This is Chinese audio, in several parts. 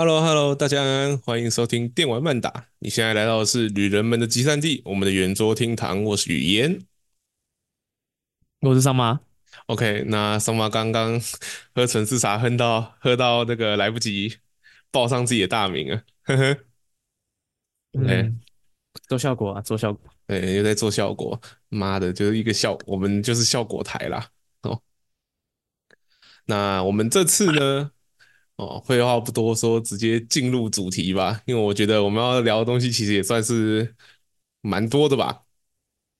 Hello，Hello，大家欢迎收听电玩慢打。你现在来到的是旅人们的集散地，我们的圆桌厅堂。我是雨嫣，我是桑麻。OK，那桑麻刚刚 喝橙色茶，喝到喝到那个来不及报上自己的大名啊，呵 呵。嗯，做效果啊，做效果。对，又在做效果。妈的，就是一个效，我们就是效果台啦。哦，那我们这次呢？哦，废话不多说，直接进入主题吧。因为我觉得我们要聊的东西其实也算是蛮多的吧。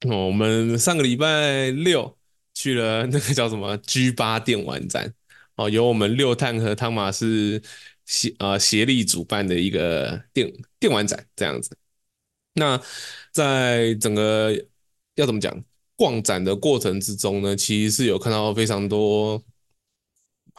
哦，我们上个礼拜六去了那个叫什么 G 八电玩展，哦，由我们六探和汤马士协呃协力主办的一个电电玩展这样子。那在整个要怎么讲逛展的过程之中呢，其实是有看到非常多。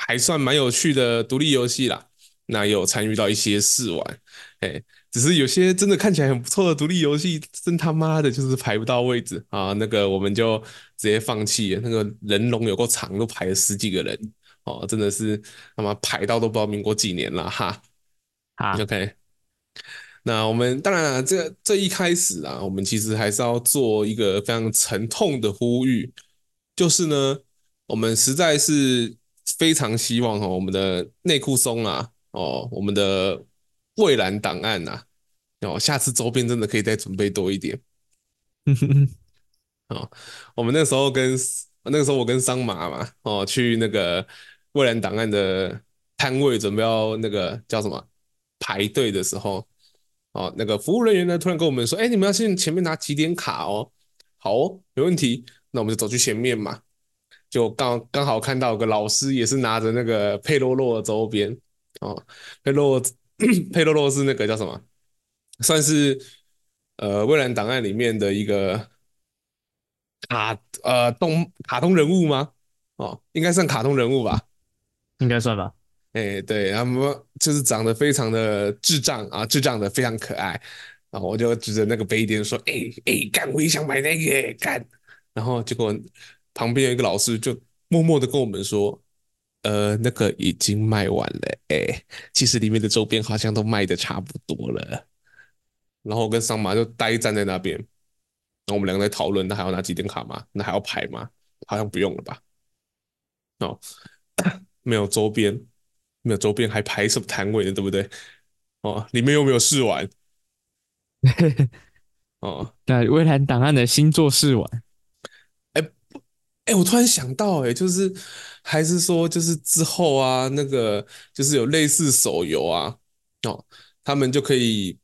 还算蛮有趣的独立游戏啦，那也有参与到一些试玩，哎，只是有些真的看起来很不错的独立游戏，真他妈的就是排不到位置啊！那个我们就直接放弃了，那个人龙有够长，都排了十几个人，哦，真的是他妈排到都不知道民国几年了哈。好，OK，那我们当然了，这这一开始啊，我们其实还是要做一个非常沉痛的呼吁，就是呢，我们实在是。非常希望哈，我们的内裤松啊，哦，我们的蔚蓝档案呐，哦，下次周边真的可以再准备多一点。嗯哼哼，哦，我们那时候跟那个时候我跟桑马嘛，哦，去那个蔚蓝档案的摊位准备要那个叫什么排队的时候，哦，那个服务人员呢突然跟我们说，哎，你们要先前面拿几点卡哦，好哦，没问题，那我们就走去前面嘛。就刚刚好看到有个老师也是拿着那个佩洛洛的周边哦，佩洛 佩洛洛是那个叫什么？算是呃蔚蓝档案里面的一个卡呃动卡通人物吗？哦，应该算卡通人物吧？应该算吧。哎、欸，对，他们就是长得非常的智障啊，智障的非常可爱。然后我就指着那个杯垫说：“哎、欸、哎，干、欸，我也想买那个干。”然后结果。旁边有一个老师就默默的跟我们说：“呃，那个已经卖完了，哎，其实里面的周边好像都卖的差不多了。”然后我跟桑麻就呆站在那边，然后我们两个在讨论，那还要拿几点卡吗？那还要排吗？好像不用了吧？哦，没有周边，没有周边还排什么摊位呢？对不对？哦，里面又没有试玩。哦，对，微蓝档案的新作试玩。哎，我突然想到，哎，就是还是说，就是之后啊，那个就是有类似手游啊，哦，他们就可以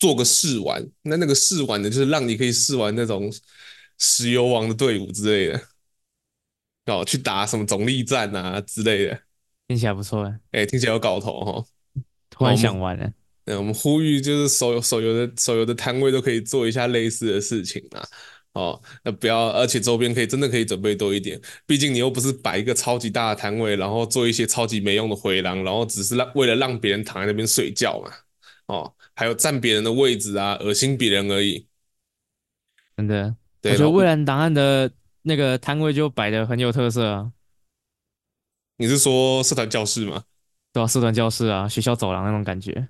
做个试玩。那那个试玩的，就是让你可以试玩那种石油王的队伍之类的，哦，去打什么总力战啊之类的，听起来不错哎，哎，听起来有搞头哦，突然想玩了。对，我们呼吁就是手游手游的手游的摊位都可以做一下类似的事情啊。哦，那不要，而且周边可以真的可以准备多一点，毕竟你又不是摆一个超级大的摊位，然后做一些超级没用的回廊，然后只是让为了让别人躺在那边睡觉嘛。哦，还有占别人的位置啊，恶心别人而已。真的，对，我觉得蔚蓝档案的那个摊位就摆的很有特色啊。你是说社团教室吗？对啊，社团教室啊，学校走廊那种感觉。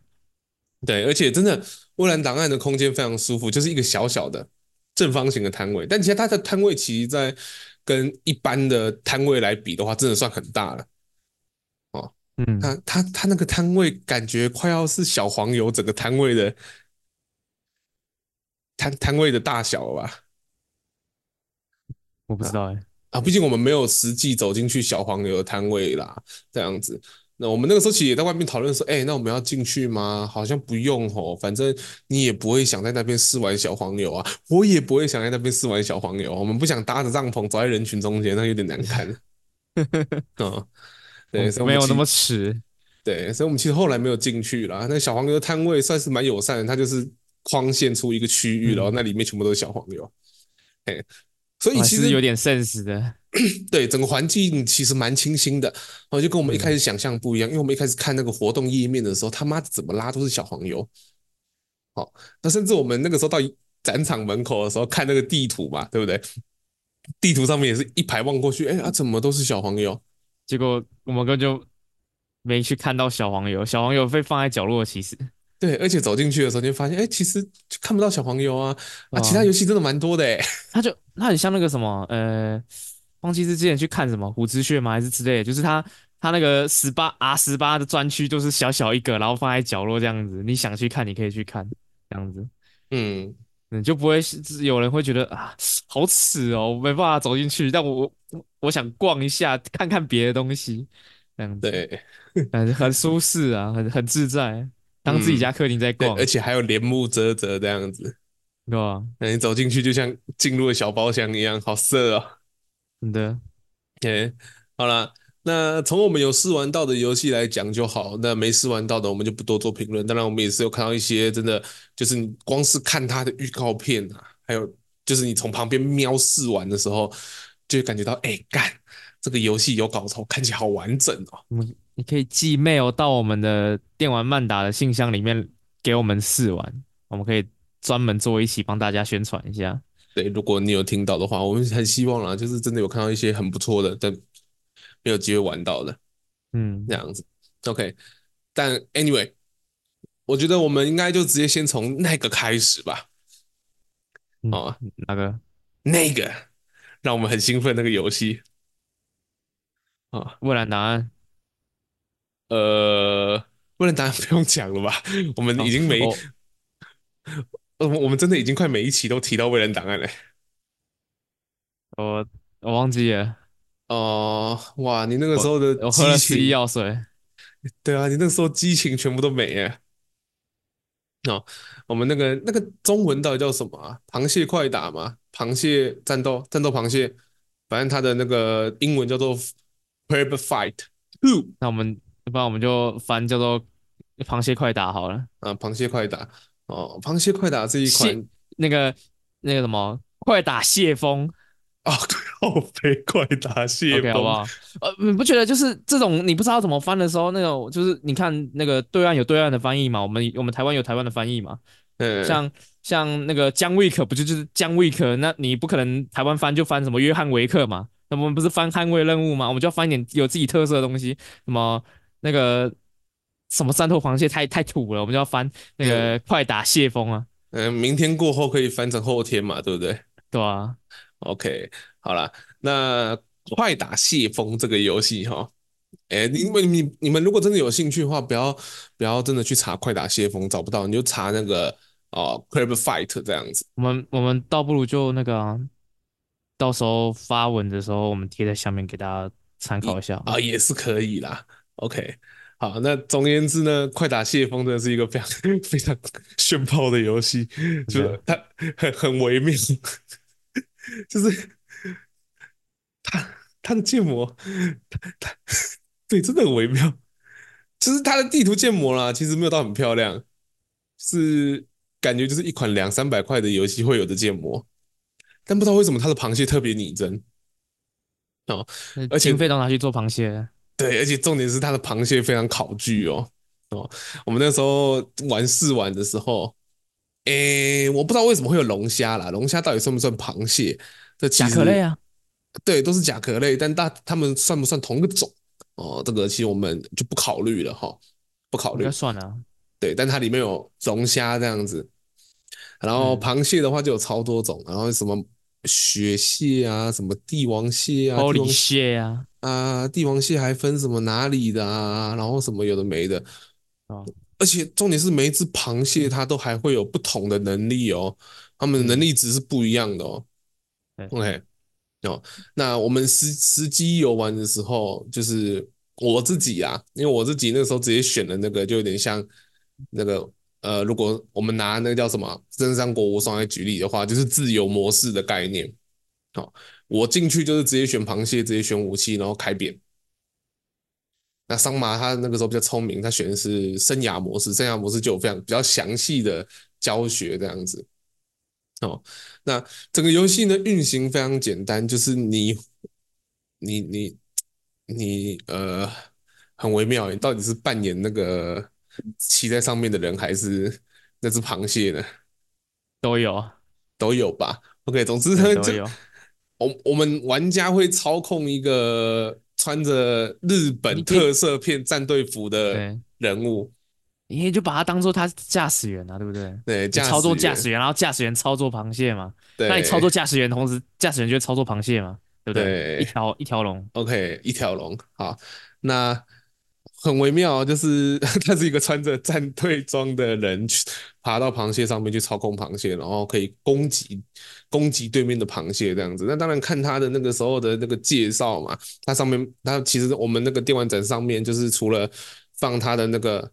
对，而且真的蔚蓝档案的空间非常舒服，就是一个小小的。正方形的摊位，但其实它的摊位其实，在跟一般的摊位来比的话，真的算很大了。哦，嗯，它它它那个摊位感觉快要是小黄油整个摊位的摊摊位的大小了吧？我不知道哎、欸，啊，毕竟我们没有实际走进去小黄油的摊位啦，这样子。那我们那个时候其实也在外面讨论说，哎、欸，那我们要进去吗？好像不用哦，反正你也不会想在那边试玩小黄牛啊，我也不会想在那边试玩小黄牛。我们不想搭着帐篷走在人群中间，那有点难看。嗯，对，没有那么迟。对，所以我们其实后来没有进去啦。那小黄牛的摊位算是蛮友善的，它就是框线出一个区域，然后那里面全部都是小黄牛。哎，所以其实有点 sense 的。对，整个环境其实蛮清新的，然后就跟我们一开始想象不一样，因为我们一开始看那个活动页面的时候，他妈怎么拉都是小黄油。好，那甚至我们那个时候到展场门口的时候看那个地图嘛，对不对？地图上面也是一排望过去，哎啊，怎么都是小黄油？结果我们根本就没去看到小黄油，小黄油被放在角落，其实对，而且走进去的时候就发现，哎，其实看不到小黄油啊啊，啊其他游戏真的蛮多的哎，它就它很像那个什么呃，忘记是之前去看什么虎之穴吗？还是之类的，就是他他那个十八 R 十八的专区就是小小一个，然后放在角落这样子，你想去看你可以去看这样子，嗯。你就不会有人会觉得啊，好耻哦，我没办法走进去。但我我我想逛一下，看看别的东西，这样子，对，很很舒适啊，很很自在，当自己家客厅在逛，嗯，而且还有帘幕遮遮这样子，对吧？那你走进去就像进入了小包厢一样，好色哦。真的，OK，好了。那从我们有试玩到的游戏来讲就好，那没试玩到的我们就不多做评论。当然，我们也是有看到一些真的，就是你光是看它的预告片啊，还有就是你从旁边瞄试玩的时候，就会感觉到，哎、欸，干，这个游戏有搞头，看起来好完整哦。嗯，你可以寄 mail 到我们的电玩漫达的信箱里面给我们试玩，我们可以专门做一期帮大家宣传一下。对，如果你有听到的话，我们很希望啦，就是真的有看到一些很不错的，但。没有机会玩到的，嗯，这样子，OK。但 anyway，我觉得我们应该就直接先从那个开始吧。嗯、哦，哪个？那个让我们很兴奋那个游戏啊，哦，未来答案。呃，未来答案不用讲了吧？我们已经没，哦哦，我我们真的已经快每一期都提到未来档案了。我我忘记了。哦、呃，哇！你那个时候的我喝了失忆药水。对啊，你那个时候激情全部都没了。哦，我们那个那个中文到底叫什么啊？螃蟹快打吗？螃蟹战斗，战斗螃蟹，反正它的那个英文叫做 Crab Fight Two。那我们要不然我们就翻叫做螃蟹快打好了。啊，螃蟹快打。哦，螃蟹快打这一款，那个那个什么，快打蟹风。啊，靠飞快打蟹风，okay, 好不好？呃，你不觉得就是这种你不知道怎么翻的时候，那种就是你看那个对岸有对岸的翻译嘛，我们我们台湾有台湾的翻译嘛。嗯，像像那个姜维克不就就是姜维克？那你不可能台湾翻就翻什么约翰维克嘛？那我们不是翻捍卫任务嘛？我们就要翻一点有自己特色的东西，什么那个什么三头螃蟹太太土了，我们就要翻那个快打蟹风啊。嗯，明天过后可以翻成后天嘛，对不对？对啊。OK，好了，那快打蟹风这个游戏哈，哎，因为你你们如果真的有兴趣的话，不要不要真的去查快打蟹风，找不到你就查那个哦，Crab Fight 这样子。我们我们倒不如就那个、啊，到时候发文的时候，我们贴在下面给大家参考一下啊，也是可以啦。OK，好，那总而言之呢，快打蟹风真的是一个非常 非常炫炮的游戏，就是它很很微妙。就是它它的建模，他他对，真的很微妙。就是它的地图建模啦，其实没有到很漂亮，是感觉就是一款两三百块的游戏会有的建模，但不知道为什么它的螃蟹特别拟真哦，而且经费都拿去做螃蟹。对，而且重点是它的螃蟹非常考据哦哦，我们那时候玩试玩的时候。诶、欸，我不知道为什么会有龙虾啦，龙虾到底算不算螃蟹？这甲壳类啊，对，都是甲壳类，但大他们算不算同一个种？哦，这个其实我们就不考虑了哈，不考虑。算了，对，但它里面有龙虾这样子，然后螃蟹的话就有超多种，然后什么雪蟹啊，什么帝王蟹啊，玻璃蟹啊，啊，帝王蟹还分什么哪里的啊，然后什么有的没的啊。哦而且重点是每一只螃蟹它都还会有不同的能力哦，它们的能力值是不一样的哦。OK，哦，那我们实实际游玩的时候，就是我自己啊，因为我自己那个时候直接选的那个，就有点像那个呃，如果我们拿那个叫什么《真三国无双》来举例的话，就是自由模式的概念。好，我进去就是直接选螃蟹，直接选武器，然后开扁。那桑麻他那个时候比较聪明，他选的是生涯模式，生涯模式就有非常比较详细的教学这样子。哦，那整个游戏呢运行非常简单，就是你你你你呃很微妙，你到底是扮演那个骑在上面的人，还是那只螃蟹呢？都有，都有吧。OK，总之呢，就我我们玩家会操控一个。穿着日本特色片战队服的人物，你也就把他当做他驾驶员啊，对不对？对，操作驾驶员，然后驾驶员操作螃蟹嘛。对，那你操作驾驶员，同时驾驶员就会操作螃蟹嘛，对不对？对，一条一条龙。OK，一条龙。好，那。很微妙，就是 他是一个穿着战队装的人，去爬到螃蟹上面去操控螃蟹，然后可以攻击攻击对面的螃蟹这样子。那当然看他的那个时候的那个介绍嘛，他上面他其实我们那个电玩展上面就是除了放他的那个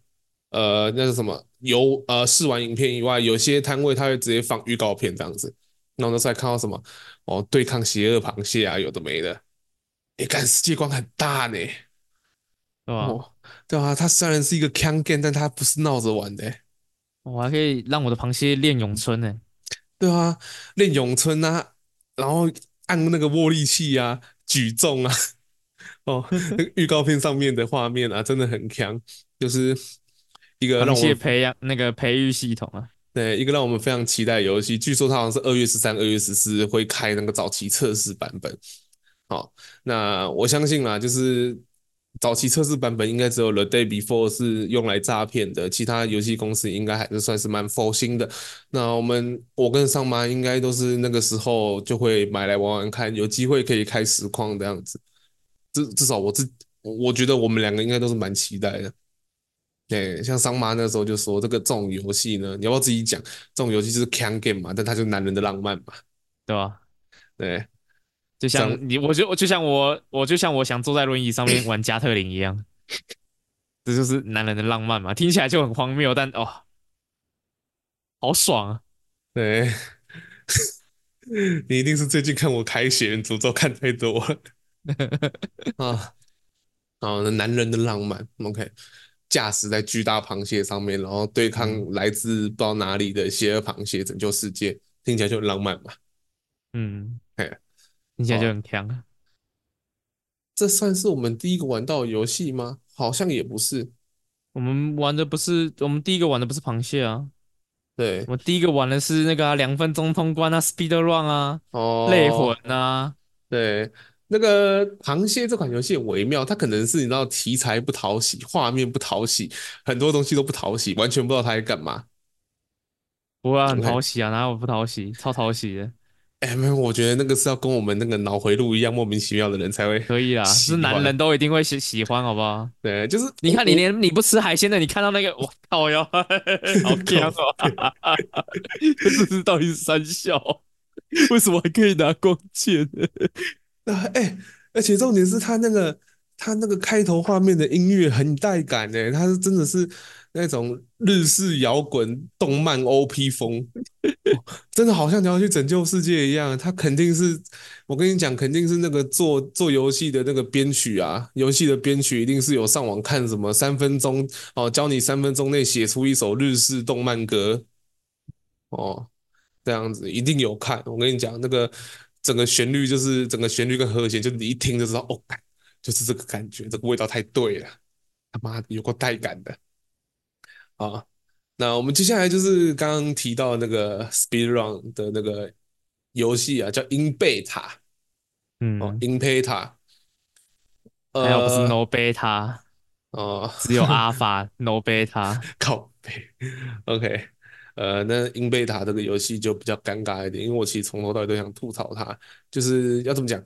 呃那是什么游呃试玩影片以外，有些摊位他会直接放预告片这样子。那我那时候还看到什么哦，对抗邪恶螃蟹啊，有的没的。你看世界观很大呢。哦，对啊，它虽然是一个强 game，但它不是闹着玩的、欸。我还可以让我的螃蟹练咏春呢。对啊，练咏春啊，然后按那个握力器啊，举重啊。哦，那个预告片上面的画面啊，真的很强，就是一个让我螃蟹培养那个培育系统啊。对，一个让我们非常期待的游戏。据说它好像是二月十三、二月十四会开那个早期测试版本。好，那我相信啦，就是。早期测试版本应该只有 The Day Before 是用来诈骗的，其他游戏公司应该还是算是蛮佛心的。那我们我跟桑妈应该都是那个时候就会买来玩玩看，有机会可以开实况这样子。至至少我自我觉得我们两个应该都是蛮期待的。对，像桑妈那时候就说这个这种游戏呢，你要不要自己讲？这种游戏就是 can game 嘛，但它就是男人的浪漫嘛，对吧？对。就像你，我就我就像我，我就像我想坐在轮椅上面玩加特林一样，这就是男人的浪漫嘛。听起来就很荒谬，但哦，好爽啊！对，你一定是最近看我开血人诅咒看太多了 啊！啊，男人的浪漫，OK，驾驶在巨大螃蟹上面，然后对抗来自不知道哪里的邪恶螃蟹，拯救世界，听起来就很浪漫嘛。嗯，嘿。听起来就很强啊！这算是我们第一个玩到的游戏吗？好像也不是。我们玩的不是，我们第一个玩的不是螃蟹啊。对，我第一个玩的是那个啊，两分钟通关啊，Speed Run 啊，哦，泪魂啊。对，那个螃蟹这款游戏很微妙，它可能是你知道题材不讨喜，画面不讨喜，很多东西都不讨喜，完全不知道它在干嘛。不会啊，很讨喜啊，哪有不讨喜？超讨喜的。哎，没有，我觉得那个是要跟我们那个脑回路一样莫名其妙的人才会可以啊，是男人都一定会喜 喜欢，好不好？对，就是你看，你连你不吃海鲜的，你看到那个，我靠哟，好 香哦！这是到底是三笑？为什么还可以拿光剑呢？啊，哎，而且重点是他那个他那个开头画面的音乐很带感诶，他是真的是。那种日式摇滚动漫 OP 风，真的好像你要去拯救世界一样。他肯定是，我跟你讲，肯定是那个做做游戏的那个编曲啊，游戏的编曲一定是有上网看什么三分钟哦，教你三分钟内写出一首日式动漫歌哦，这样子一定有看。我跟你讲，那个整个旋律就是整个旋律跟和弦，就你一听就知道哦，就是这个感觉，这个味道太对了，他妈的有够带感的。好，那我们接下来就是刚刚提到那个 Speed Run 的那个游戏啊，叫 In Beta，嗯，In Beta，还有不是 No Beta，哦，只有 Alpha No Beta，靠背，OK，呃，那 In Beta 这个游戏就比较尴尬一点，因为我其实从头到尾都想吐槽它，就是要怎么讲。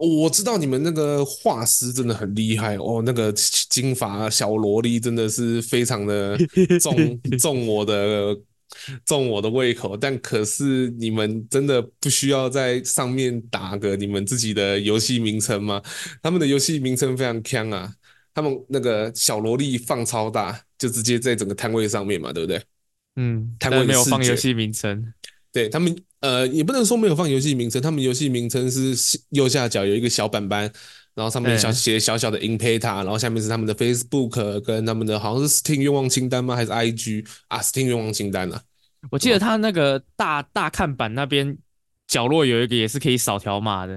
我知道你们那个画师真的很厉害哦，那个金发小萝莉真的是非常的 中中我的中我的胃口，但可是你们真的不需要在上面打个你们自己的游戏名称吗？他们的游戏名称非常强啊，他们那个小萝莉放超大，就直接在整个摊位上面嘛，对不对？嗯，摊位没有放游戏名称，对他们。呃，也不能说没有放游戏名称，他们游戏名称是右下角有一个小板板，然后上面小写小小的 In Peta，然后下面是他们的 Facebook 跟他们的好像是 Steam 愿望清单吗？还是 IG 啊？Steam 愿望清单啊？我记得他那个大大看板那边角落有一个也是可以扫条码的，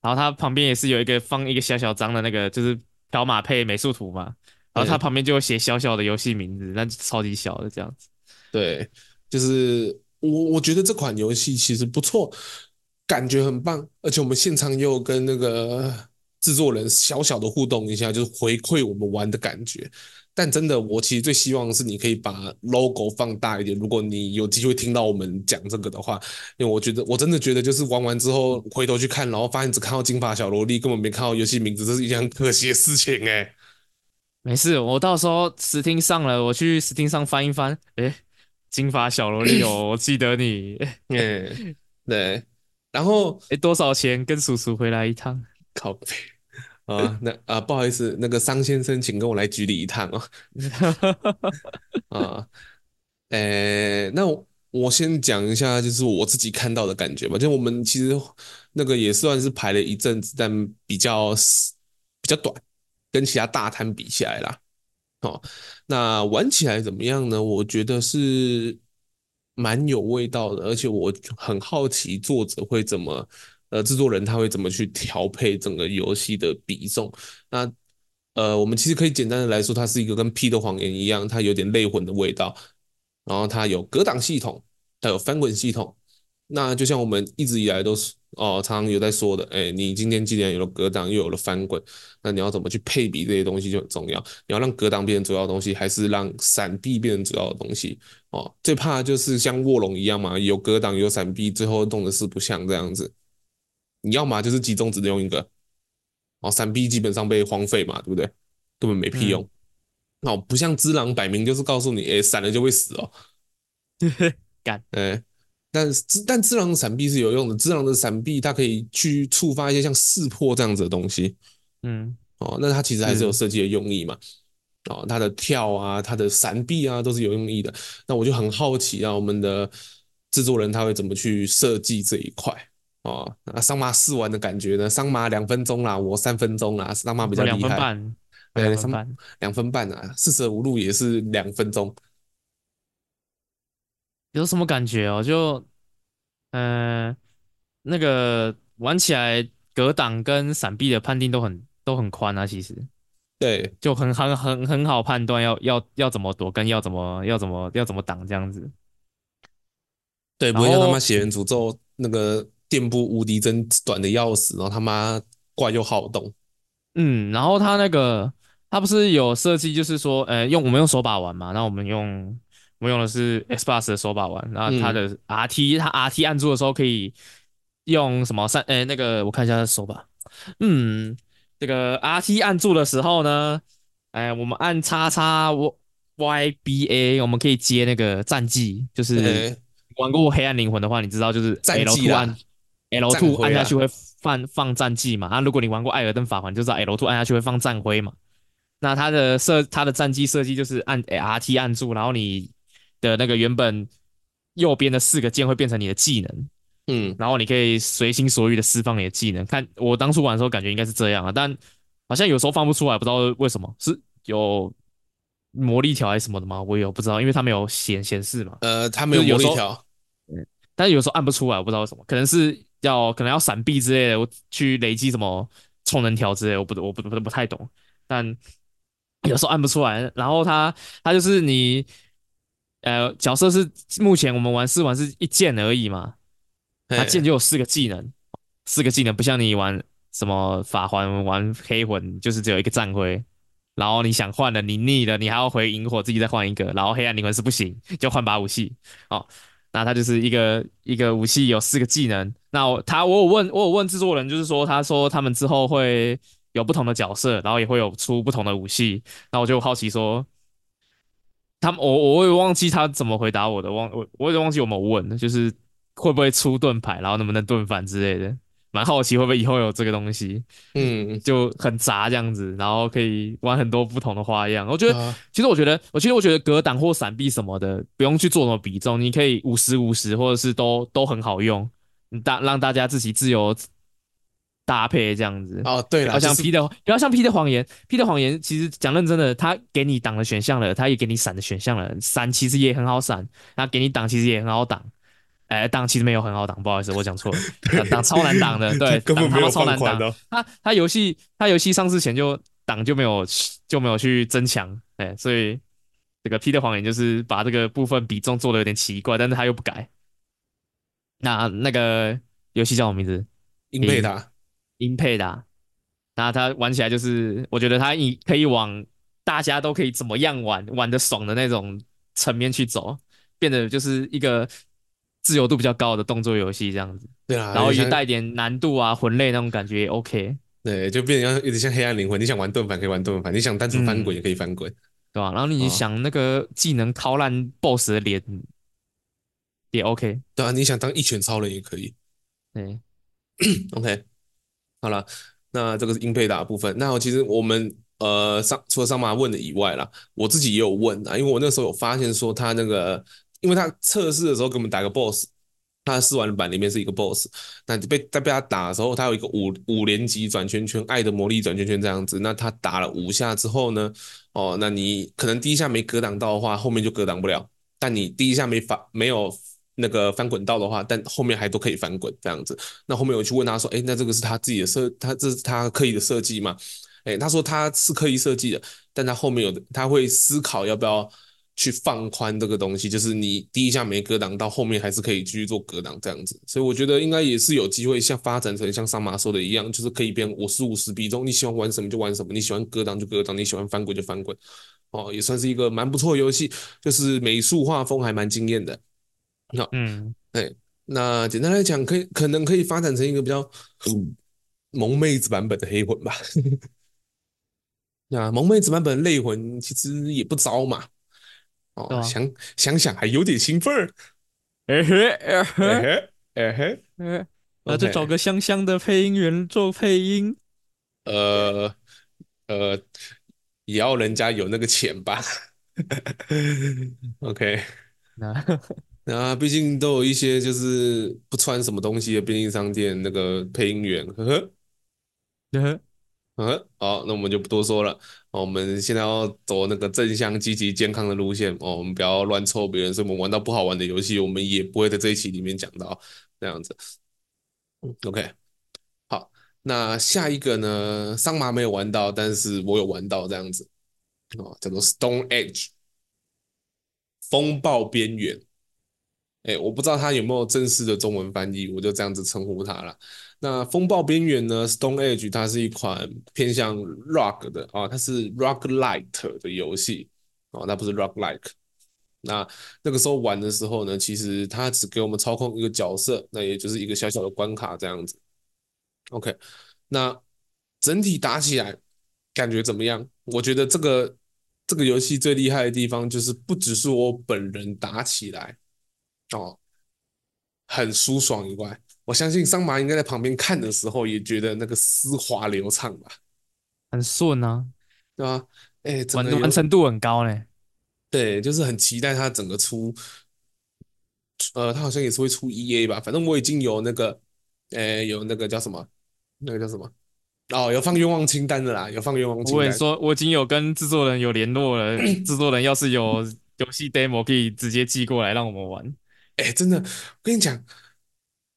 然后它旁边也是有一个放一个小小张的那个就是条码配美术图嘛，然后它旁边就会写小小的游戏名字，那就超级小的这样子。对，就是。我我觉得这款游戏其实不错，感觉很棒，而且我们现场也有跟那个制作人小小的互动一下，就是回馈我们玩的感觉。但真的，我其实最希望是你可以把 logo 放大一点。如果你有机会听到我们讲这个的话，因为我觉得我真的觉得，就是玩完之后回头去看，然后发现只看到金发小萝莉，根本没看到游戏名字，这是一件很可惜的事情哎、没事，我到时候 Steam 上了，我去 Steam 上翻一翻，哎，金发小萝莉哦，我记得你，哎，对，然后哎，多少钱？跟叔叔回来一趟，靠背。啊，那啊，不好意思，那个桑先生，请跟我来局里一趟哦。啊，诶、欸，那我，我先讲一下，就是我自己看到的感觉吧。就我们其实那个也算是排了一阵子，但比较比较短，跟其他大摊比起来啦。哦，那玩起来怎么样呢？我觉得是蛮有味道的，而且我很好奇作者会怎么。呃，制作人他会怎么去调配整个游戏的比重？那呃，我们其实可以简单的来说，它是一个跟《P 的谎言》一样，它有点类魂的味道。然后它有格挡系统，它有翻滚系统。那就像我们一直以来都是哦，常常有在说的，哎，你今天既然有了格挡，又有了翻滚，那你要怎么去配比这些东西就很重要。你要让格挡变成主要的东西，还是让闪避变成主要的东西？哦，最怕就是像卧龙一样嘛，有格挡有闪避，最后动的四不像这样子。你要嘛就是集中只能用一个，哦，闪避基本上被荒废嘛，对不对？根本没屁用。哦、不像只狼摆明就是告诉你，哎，闪了就会死哦。干，哎，但但智狼的闪避是有用的，智狼的闪避它可以去触发一些像识破这样子的东西。嗯，哦，那它其实还是有设计的用意嘛。哦，它的跳啊，它的闪避啊，都是有用意的。那我就很好奇啊，我们的制作人他会怎么去设计这一块？哦，那桑麻试玩的感觉呢？桑麻两分钟啦，我三分钟啦，桑麻比较厉害。两分半，对，两分半，两分半啊，四舍五入也是两分钟。有什么感觉哦？就，嗯、呃，那个玩起来格挡跟闪避的判定都很都很宽啊，其实。对，就很很很很好判断要要要怎么躲，跟要怎么要怎么要怎么挡这样子。对，不会像他妈血缘诅咒那个。垫步无敌针短的要死，然后他妈怪又好动。嗯，然后他那个他不是有设计，就是说，呃，用我们用手把玩嘛，那我们用我们用的是 Xbox 的手把玩，然后它的 RT，它 RT 按住的时候可以用什么三，呃，那个我看一下手把，嗯，这个 RT 按住的时候呢，哎，我们按叉叉 YBA，我们可以接那个战绩，就是玩过黑暗灵魂的话，你知道就是 L2 按。L two 按下去会放放战绩嘛？啊，如果你玩过艾尔登法环，就知道 L two 按下去会放战徽嘛。那它的设它的战绩设计就是按 RT 按住，然后你的那个原本右边的四个键会变成你的技能，嗯，然后你可以随心所欲的释放你的技能。看我当初玩的时候感觉应该是这样啊，但好像有时候放不出来，不知道为什么，是有魔力条还是什么的吗？我也有不知道，因为它没有显显示嘛。呃，它没有魔力条，嗯，但是有时候按不出来，我不知道为什么，可能是。要可能要闪避之类的，我去累积什么充能条之类的，我不我不不不太懂，但有时候按不出来。然后它它就是你呃角色是目前我们玩试玩是一剑而已嘛，它剑就有四个技能，四个技能不像你玩什么法环玩黑魂就是只有一个战徽，然后你想换了你腻了你还要回萤火自己再换一个，然后黑暗灵魂是不行就换把武器哦。那它就是一个一个武器有四个技能。那我他我有问我有问制作人，就是说他说他们之后会有不同的角色，然后也会有出不同的武器。那我就好奇说，他们我我也忘记他怎么回答我的，忘我我也忘记有没有问，就是会不会出盾牌，然后能不能盾反之类的。蛮好奇会不会以后有这个东西，嗯，就很杂这样子，然后可以玩很多不同的花样。我觉得，啊、其实我觉得，我其实我觉得格挡或闪避什么的，不用去做什么比重，你可以五十五十，或者是都都很好用，大让大家自己自由搭配这样子。哦，对了，好像 P 的，不要像 P 的谎言，P 的谎言其实讲认真的，他给你挡的选项了，他也给你闪的选项了，闪其实也很好闪，他给你挡其实也很好挡。哎，挡其实没有很好挡，不好意思，我讲错了，挡超难挡的，对，挡他妈超难挡。他他游戏他游戏上市前就挡就没有就没有去增强，哎，所以这个 P 的谎言就是把这个部分比重做的有点奇怪，但是他又不改。那那个游戏叫什么名字？英佩达，英佩达。那他玩起来就是，我觉得他以可以往大家都可以怎么样玩玩的爽的那种层面去走，变得就是一个自由度比较高的动作游戏这样子。对啊，然后也带点难度啊，魂类那种感觉也 OK。对，就变成有点像黑暗灵魂，你想玩盾反可以玩盾反，你想单纯翻滚也可以翻滚，嗯，对吧？然后你想那个技能敲烂 BOSS 的脸也 OK。对啊，你想当一拳超人也可以。对，OK，好了，那这个是英配打部分。那我其实我们呃上除了桑麻问的以外啦，我自己也有问啊，因为我那时候有发现说他那个，因为他测试的时候给我们打个 BOSS。他的试玩版里面是一个 BOSS，那被在被他打的时候，他有一个五五连击转圈圈，爱的魔力转圈圈这样子。那他打了五下之后呢，哦，那你可能第一下没格挡到的话，后面就格挡不了。但你第一下没翻没有那个翻滚到的话，但后面还都可以翻滚这样子。那后面我去问他说，诶，那这个是他自己的设，他这是他刻意的设计吗？诶，他说他是刻意设计的，但他后面有的他会思考要不要。去放宽这个东西，就是你第一下没格挡到，后面还是可以继续做格挡这样子，所以我觉得应该也是有机会像发展成像桑麻说的一样，就是可以变五十五十比中，你喜欢玩什么就玩什么，你喜欢格挡就格挡，你喜欢翻滚就翻滚，哦，也算是一个蛮不错游戏，就是美术画风还蛮惊艳的。那嗯，对，那简单来讲，可以可能可以发展成一个比较萌妹子版本的黑魂吧。那萌妹子版本的泪魂其实也不糟嘛。哦，啊、想想想还有点兴奋儿，哎嘿哎。嘿哎嘿。哎，那就找个香香的配音员做配音，呃呃，也要人家有那个钱吧，OK，那 那毕竟都有一些就是不穿什么东西的便利商店那个配音员，呵呵，呵呵。嗯，好，那我们就不多说了。我们现在要走那个正向、积极、健康的路线哦。我们不要乱凑别人，所以我们玩到不好玩的游戏，我们也不会在这一期里面讲到这样子。OK，好，那下一个呢？桑麻没有玩到，但是我有玩到这样子哦，叫做 Stone Edge，风暴边缘。哎，我不知道它有没有正式的中文翻译，我就这样子称呼它了。那风暴边缘呢？Stone Age，它是一款偏向 Rock 的啊，它是 rock light 的游戏哦，那不是 rock like。那那个时候玩的时候呢，其实它只给我们操控一个角色，那也就是一个小小的关卡这样子。OK，那整体打起来感觉怎么样？我觉得这个这个游戏最厉害的地方就是不只是我本人打起来哦，很舒爽以外。我相信桑麻应该在旁边看的时候也觉得那个丝滑流畅吧，很顺啊，对吧？哎，完完成度很高嘞。对，就是很期待它整个出，呃，它好像也是会出 EA 吧，反正我已经有那个，哎，有那个叫什么，那个叫什么？哦，有放愿望清单的啦，有放愿望清单。我跟你说，我已经有跟制作人有联络了，制作人要是有游戏 demo 可以直接寄过来让我们玩。哎，真的，我跟你讲。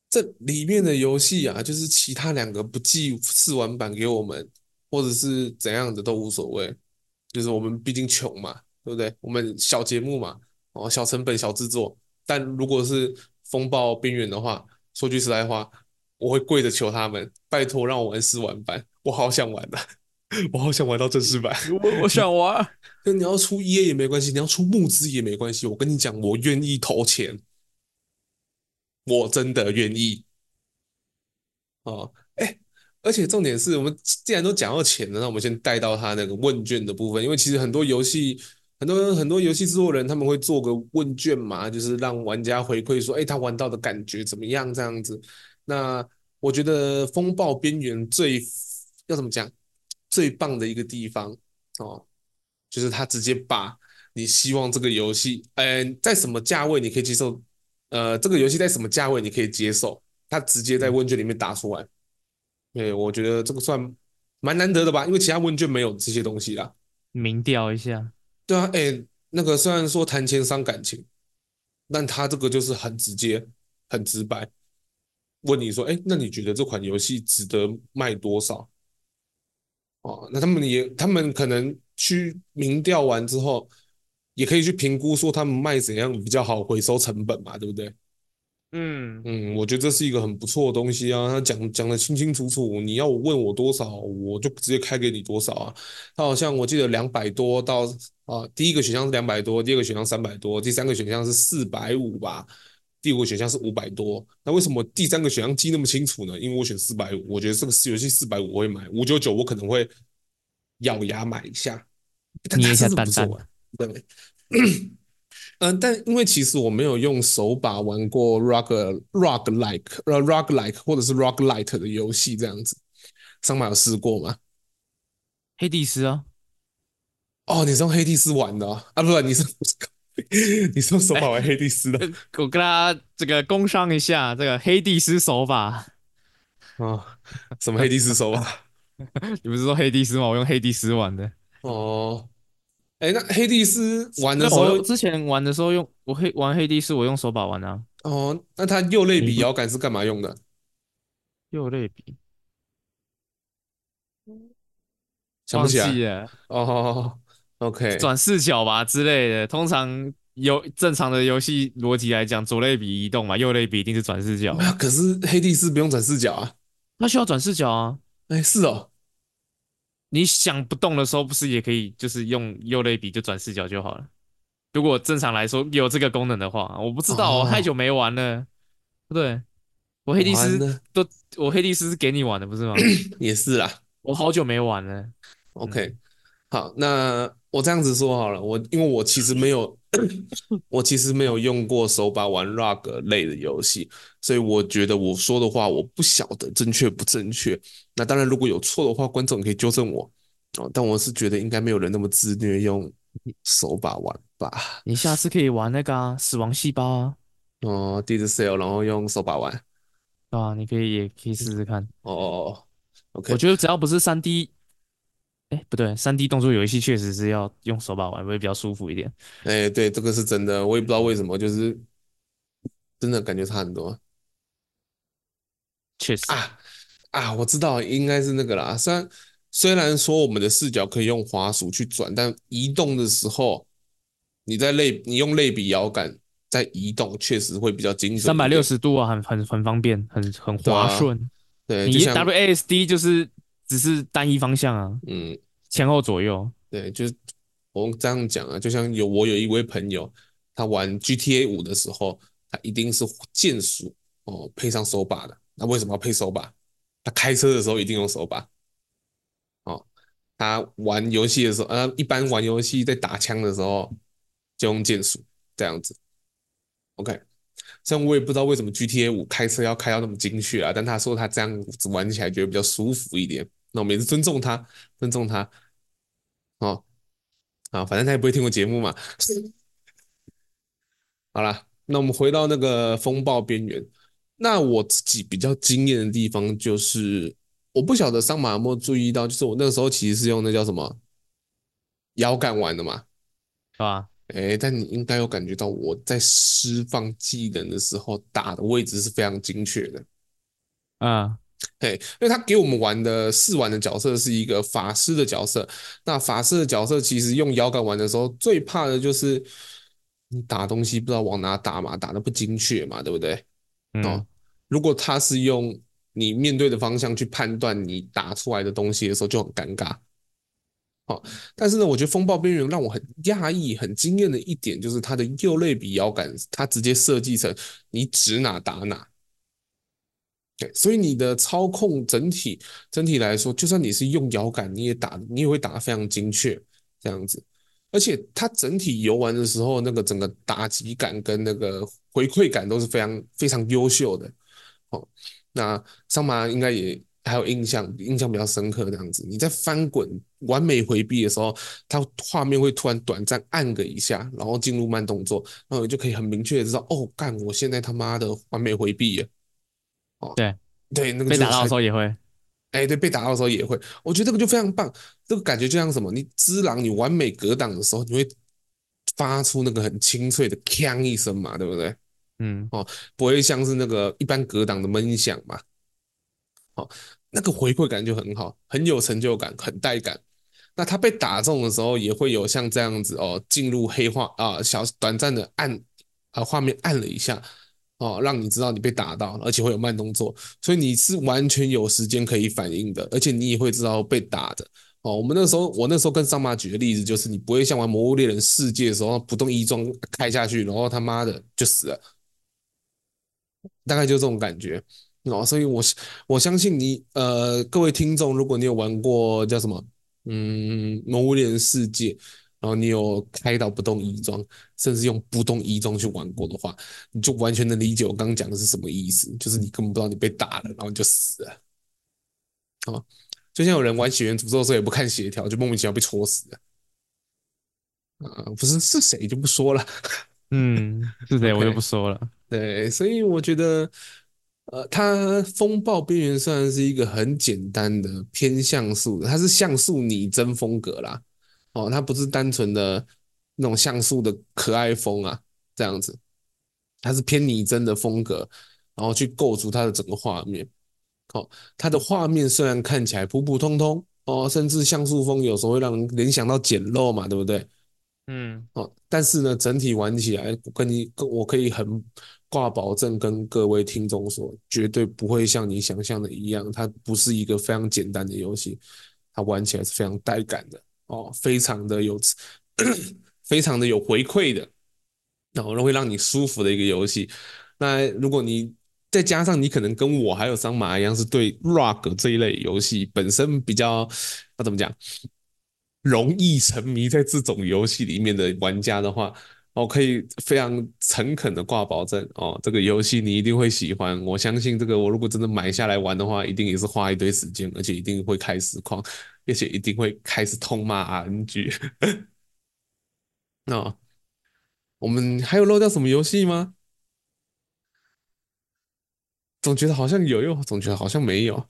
这里面的游戏啊，就是其他两个不寄试玩版给我们，或者是怎样的都无所谓，就是我们毕竟穷嘛，对不对？我们小节目嘛，哦，小成本小制作。但如果是风暴边缘的话，说句实在话，我会跪着求他们，拜托让我玩试玩版，我好想玩的，我好想玩到正式版，我我想玩。那你要出 EA 也没关系，你要出募资也没关系，我跟你讲，我愿意投钱。我真的愿意哦，哎，而且重点是我们既然都讲到钱了，那我们先带到他那个问卷的部分，因为其实很多游戏，很多很多游戏制作人他们会做个问卷嘛，就是让玩家回馈说，哎，他玩到的感觉怎么样这样子。那我觉得《风暴边缘》最要怎么讲，最棒的一个地方哦，就是他直接把你希望这个游戏，嗯，在什么价位你可以接受。呃，这个游戏在什么价位你可以接受？他直接在问卷里面打出来，对，我觉得这个算蛮难得的吧，因为其他问卷没有这些东西啦。民调一下，对啊，哎，那个虽然说谈钱伤感情，但他这个就是很直接、很直白，问你说，哎，那你觉得这款游戏值得卖多少？哦，那他们也，他们可能去民调完之后。也可以去评估说他们卖怎样比较好回收成本嘛，对不对？嗯嗯，我觉得这是一个很不错的东西啊。他讲讲的清清楚楚，你要我问我多少，我就直接开给你多少啊。他好像我记得两百多到啊，第一个选项是两百多，第二个选项三百多，第三个选项是四百五吧，第五个选项是五百多。那为什么第三个选项记那么清楚呢？因为我选四百五，我觉得这个游戏四百五我会买，五九九我可能会咬牙买一下，捏一下蛋蛋，对。嗯、呃，但因为其实我没有用手把玩过 rock rock like 呃 rock like 或者是 rock light 的游戏这样子，上马有试过吗？黑帝斯啊？哦，你是用黑帝斯玩的啊？啊不，你是你是用手把玩黑帝斯的？欸、我跟他这个工商一下，这个黑帝斯手把啊、哦？什么黑帝斯手把？你不是说黑帝斯吗？我用黑帝斯玩的。哦。哎，那黑帝斯玩的时候，之前玩的时候用我黑玩黑帝斯，我用手把玩啊。哦，那它右类比摇杆是干嘛用的？右类比，想不起来。哦，OK，转视角吧之类的。通常有正常的游戏逻辑来讲，左类比移动嘛，右类比一定是转视角。可是黑帝斯不用转视角啊，它需要转视角啊。哎，是哦。你想不动的时候，不是也可以就是用右类比就转视角就好了？如果正常来说有这个功能的话，我不知道，我太久没玩了。不对，我黑帝斯都我黑帝斯是给你玩的，不是吗？也是啦，我好久没玩了。OK，好，那我这样子说好了，我因为我其实没有，我其实没有用过手把玩 rug 类的游戏，所以我觉得我说的话我不晓得正确不正确。那当然，如果有错的话，观众可以纠正我哦。但我是觉得应该没有人那么自虐用手把玩吧。你下次可以玩那个啊，死亡细胞啊。哦，Dead Cell，然后用手把玩。啊，你可以也可以试试看。哦哦哦，OK。我觉得只要不是三 D，哎，不对，三 D 动作游戏确实是要用手把玩会比较舒服一点。哎，对，这个是真的，我也不知道为什么，就是真的感觉差很多。确实啊。啊，我知道应该是那个啦。虽然虽然说我们的视角可以用滑鼠去转，但移动的时候，你在类你用类比摇杆在移动，确实会比较精准。三百六十度啊，很很很方便，很很滑顺。对，你 WASD 就是只是单一方向啊，嗯，前后左右。对，就是我这样讲啊，就像有我有一位朋友，他玩 GTA 五的时候，他一定是键鼠哦配上手把的。那为什么要配手把？他开车的时候一定用手把，哦，他玩游戏的时候，呃，一般玩游戏在打枪的时候就用键鼠这样子。OK，虽然我也不知道为什么 GTA 五开车要开到那么精确啊，但他说他这样子玩起来觉得比较舒服一点。那我们也是尊重他，尊重他。哦，啊，反正他也不会听我节目嘛。好了，那我们回到那个风暴边缘。那我自己比较惊艳的地方就是，我不晓得桑马有没有注意到，就是我那个时候其实是用那叫什么摇杆玩的嘛，是吧？哎，但你应该有感觉到我在释放技能的时候打的位置是非常精确的，啊，嘿，因为他给我们玩的试玩的角色是一个法师的角色，那法师的角色其实用摇杆玩的时候最怕的就是你打东西不知道往哪打嘛，打的不精确嘛，对不对？哦，如果他是用你面对的方向去判断你打出来的东西的时候，就很尴尬。好，但是呢，我觉得风暴边缘让我很讶异、很惊艳的一点，就是它的右类比摇杆，它直接设计成你指哪打哪。对，所以你的操控整体整体来说，就算你是用摇杆，你也打，你也会打得非常精确，这样子。而且它整体游玩的时候，那个整个打击感跟那个回馈感都是非常非常优秀的。哦，那桑马应该也还有印象，印象比较深刻这样子。你在翻滚完美回避的时候，它画面会突然短暂按个一下，然后进入慢动作，然后你就可以很明确的知道，哦，干，我现在他妈的完美回避了。哦，对对，那个被打到的时候也会。哎，对，被打到的时候也会，我觉得这个就非常棒，这个感觉就像什么？你只狼，你完美格挡的时候，你会发出那个很清脆的锵一声嘛，对不对？嗯，哦，不会像是那个一般格挡的闷响嘛。哦，那个回馈感就很好，很有成就感，很带感。那他被打中的时候，也会有像这样子哦，进入黑化啊，小短暂的暗啊，画面暗了一下，哦，让你知道你被打到，而且会有慢动作，所以你是完全有时间可以反应的，而且你也会知道被打的。哦，我们那时候，我那时候跟桑马举的例子就是，你不会像玩《魔物猎人世界》的时候，不动一装开下去，然后他妈的就死了，大概就这种感觉。哦，所以我我相信你，呃，各位听众，如果你有玩过叫什么，嗯，《魔物猎人世界》，然后你有开到不动移装，甚至用不动移装去玩过的话，你就完全能理解我刚刚讲的是什么意思，就是你根本不知道你被打了，然后你就死了。哦。就像有人玩血缘诅咒的时候也不看协调，就莫名其妙被戳死了。啊，不是是谁就不说了。嗯，是谁我就不说了。对，所以我觉得，呃，它风暴边缘虽然是一个很简单的偏像素的，它是像素拟真风格啦。哦，它不是单纯的那种像素的可爱风啊，这样子，它是偏拟真的风格，然后去构筑它的整个画面。哦，它的画面虽然看起来普普通通哦，甚至像素风有时候会让人联想到简陋嘛，对不对？嗯，哦，但是呢，整体玩起来，跟你我可以很挂保证，跟各位听众说，绝对不会像你想象的一样，它不是一个非常简单的游戏，它玩起来是非常带感的哦，非常的有，非常的有回馈的，然后会让你舒服的一个游戏。那如果你再加上你可能跟我还有桑马一样，是对 rock 这一类游戏本身比较，那怎么讲，容易沉迷在这种游戏里面的玩家的话，我可以非常诚恳的挂保证哦，这个游戏你一定会喜欢。我相信这个，我如果真的买下来玩的话，一定也是花一堆时间，而且一定会开实况，而且一定会开始痛骂 RNG。那、哦、我们还有漏掉什么游戏吗？总觉得好像有，又总觉得好像没有。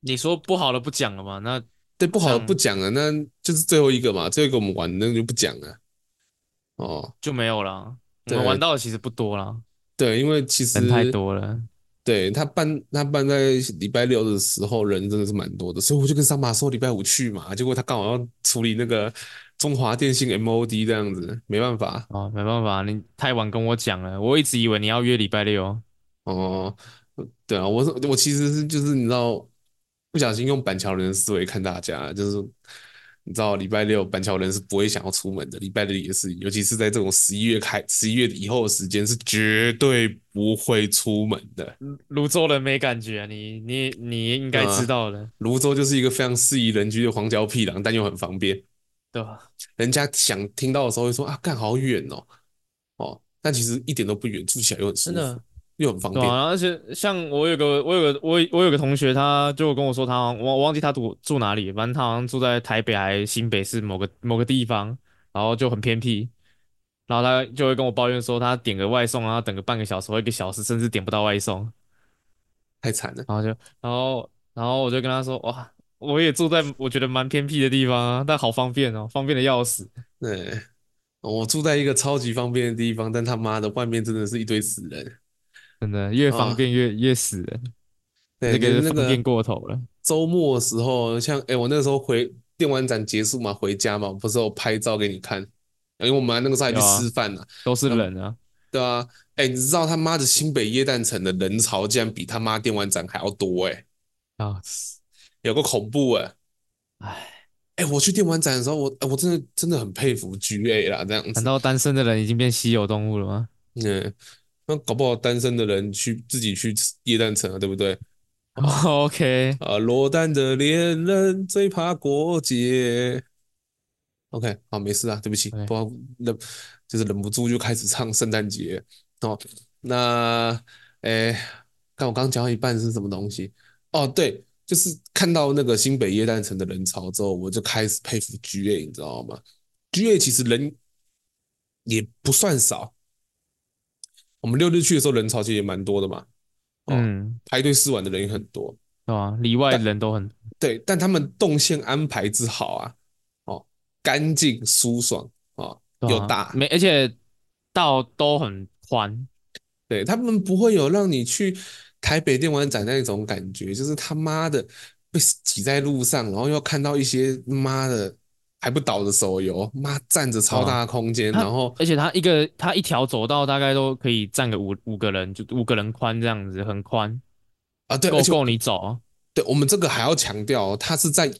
你说不好的不讲了吗？那对不好的不讲了，那就是最后一个嘛。最后一个我们玩，那就不讲了。哦，就没有了。我们玩到的其实不多了。对，因为其实人太多了。对，他办他办在礼拜六的时候，人真的是蛮多的，所以我就跟桑马说礼拜五去嘛。结果他刚好要处理那个中华电信 MOD 这样子，没办法。哦，没办法，你太晚跟我讲了，我一直以为你要约礼拜六。哦。对啊，我是我其实是就是你知道，不小心用板桥人的思维看大家，就是你知道礼拜六板桥人是不会想要出门的，礼拜六也是，尤其是在这种十一月开十一月以后的时间是绝对不会出门的。泸州人没感觉啊，你你你应该知道的，芦洲就是一个非常适宜人居的荒郊僻壤，但又很方便，对吧？人家想听到的时候会说啊，干好远哦，哦，但其实一点都不远，住起来又很舒服。又很方便，而且像我有个我有个我我有个同学，他就跟我说他我我忘记他住住哪里，反正他好像住在台北还新北市某个某个地方，然后就很偏僻，然后他就会跟我抱怨说他点个外送啊，等个半个小时或一个小时，甚至点不到外送，太惨了。然后就然后然后我就跟他说哇，我也住在我觉得蛮偏僻的地方啊，但好方便哦，方便的要死。对，我住在一个超级方便的地方，但他妈的外面真的是一堆死人。真的越方便越、哦、越死人，对，那个方便过头了。周末的时候，像哎、欸，我那个时候回电玩展结束嘛，回家嘛，不是我拍照给你看，因为我们那个时候还去吃饭呢、啊，都是人啊，对啊，哎、欸，你知道他妈的新北耶诞城的人潮竟然比他妈电玩展还要多哎、欸，啊，有个恐怖哎、欸，哎，哎，我去电玩展的时候，我我真的真的很佩服 GA 啦，这样子。难道单身的人已经变稀有动物了吗？嗯。那搞不好单身的人去自己去耶诞城啊，对不对？OK 啊，落单的恋人最怕过节。OK，好，没事啊，对不起.不知道忍就是忍不住就开始唱圣诞节哦。那诶，看我刚刚讲到一半是什么东西？哦，对，就是看到那个新北耶诞城的人潮之后，我就开始佩服 GA，你知道吗？GA 其实人也不算少。我们六日去的时候，人潮其实也蛮多的嘛。哦、嗯，排队试玩的人也很多，对啊？里外人都很对，但他们动线安排之好啊，哦，干净舒爽啊，又大，没而且道都很宽，对他们不会有让你去台北电玩展那种感觉，就是他妈的被挤在路上，然后又看到一些妈的还不倒的手游，妈占着超大的空间，哦、然后而且它一个它一条走道大概都可以站个五五个人，就五个人宽这样子，很宽啊，对，够够你走。对，我们这个还要强调，它是在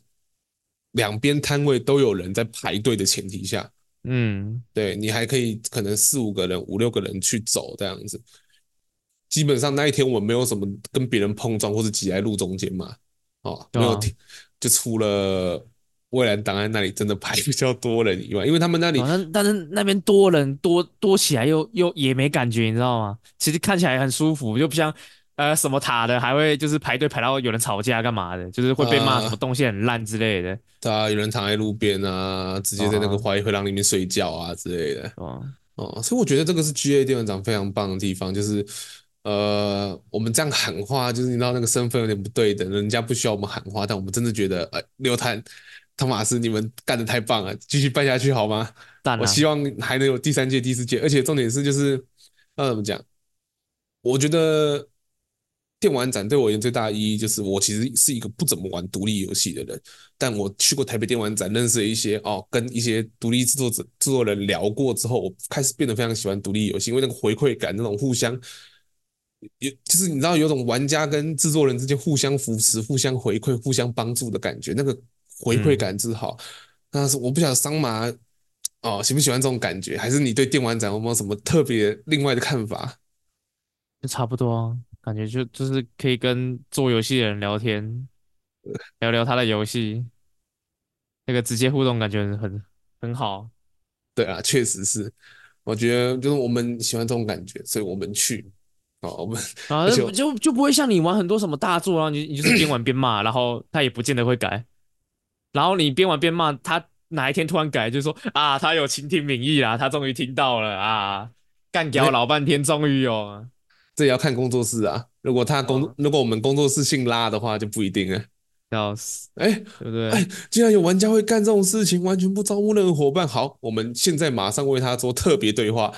两边摊位都有人在排队的前提下，嗯，对，你还可以可能四五个人、五六个人去走这样子。基本上那一天我没有什么跟别人碰撞或者挤在路中间嘛，哦，没有停，就出了。蔚蓝档案那里真的排比较多人以外，因为他们那里，但、哦、但是那边多人多多起来又又也没感觉，你知道吗？其实看起来很舒服，就不像呃什么塔的还会就是排队排到有人吵架干嘛的，就是会被骂什么东西很烂之类的。对啊，有人躺在路边啊，直接在那个华谊回廊里面睡觉啊之类的。哦哦，所以我觉得这个是 GA 电玩展非常棒的地方，就是呃我们这样喊话，就是你知道那个身份有点不对等，人家不需要我们喊话，但我们真的觉得呃六碳。托马斯，你们干得太棒了，继续办下去好吗？我希望还能有第三届、第四届，而且重点是就是，要怎么讲？我觉得电玩展对我而言最大的意义就是，我其实是一个不怎么玩独立游戏的人，但我去过台北电玩展，认识了一些哦，跟一些独立制作者、制作人聊过之后，我开始变得非常喜欢独立游戏，因为那个回馈感，那种互相，有就是你知道，有种玩家跟制作人之间互相扶持、互相回馈、互相帮助的感觉，那个。回馈感之好，但是我不晓得桑麻哦喜不喜欢这种感觉，还是你对电玩展有没有什么特别另外的看法？就差不多，感觉就就是可以跟做游戏的人聊天，聊聊他的游戏，那个直接互动感觉很很好。对啊，确实是，我觉得就是我们喜欢这种感觉，所以我们去哦，我们啊 就就不会像你玩很多什么大作啊，你你就是边玩边骂，然后他也不见得会改。然后你边玩边骂他，哪一天突然改，就是说啊，他有倾听民意啦，他终于听到了啊，干掉老半天，终于有。这也要看工作室啊，如果他工，如果我们工作室姓拉的话，就不一定了。要死，哎，对不对？哎，既然有玩家会干这种事情，完全不招募任何伙伴，好，我们现在马上为他做特别对话。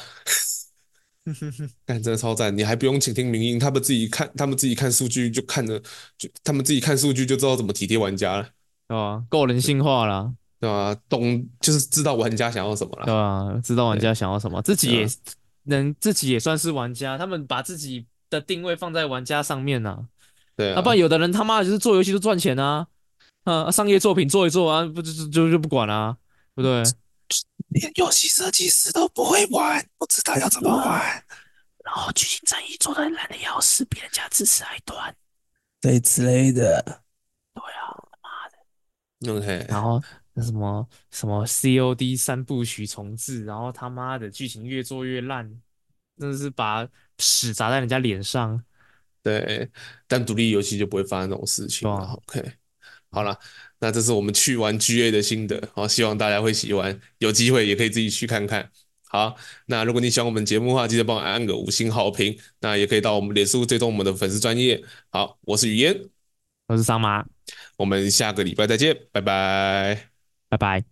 干，真的超赞！你还不用倾听民意，他们自己看，他们自己看数据就看着，就他们自己看数据就知道怎么体贴玩家了。对吧？够人性化啦，对吧？懂就是知道玩家想要什么了，对吧？知道玩家想要什么，自己也能自己也算是玩家。他们把自己的定位放在玩家上面呢，对啊。啊，不然有的人他妈的就是做游戏就赚钱啊，啊，商业作品做一做啊，不就就就不管啊，对不对？连游戏设计师都不会玩，不知道要怎么玩，然后剧情战役做的烂的要死，比人家支持还短，对之类的，对啊。OK，然后那什么什么 COD 三部曲重置，然后他妈的剧情越做越烂，真的是把屎砸在人家脸上。对，但独立游戏就不会发生这种事情。OK，好了，那这是我们去玩 GA 的心得，好，希望大家会喜欢，有机会也可以自己去看看。好，那如果你喜欢我们节目的话，记得帮我按个五星好评，那也可以到我们脸书追踪我们的粉丝专业。好，我是雨嫣，我是桑麻。我们下个礼拜再见，拜拜，拜拜。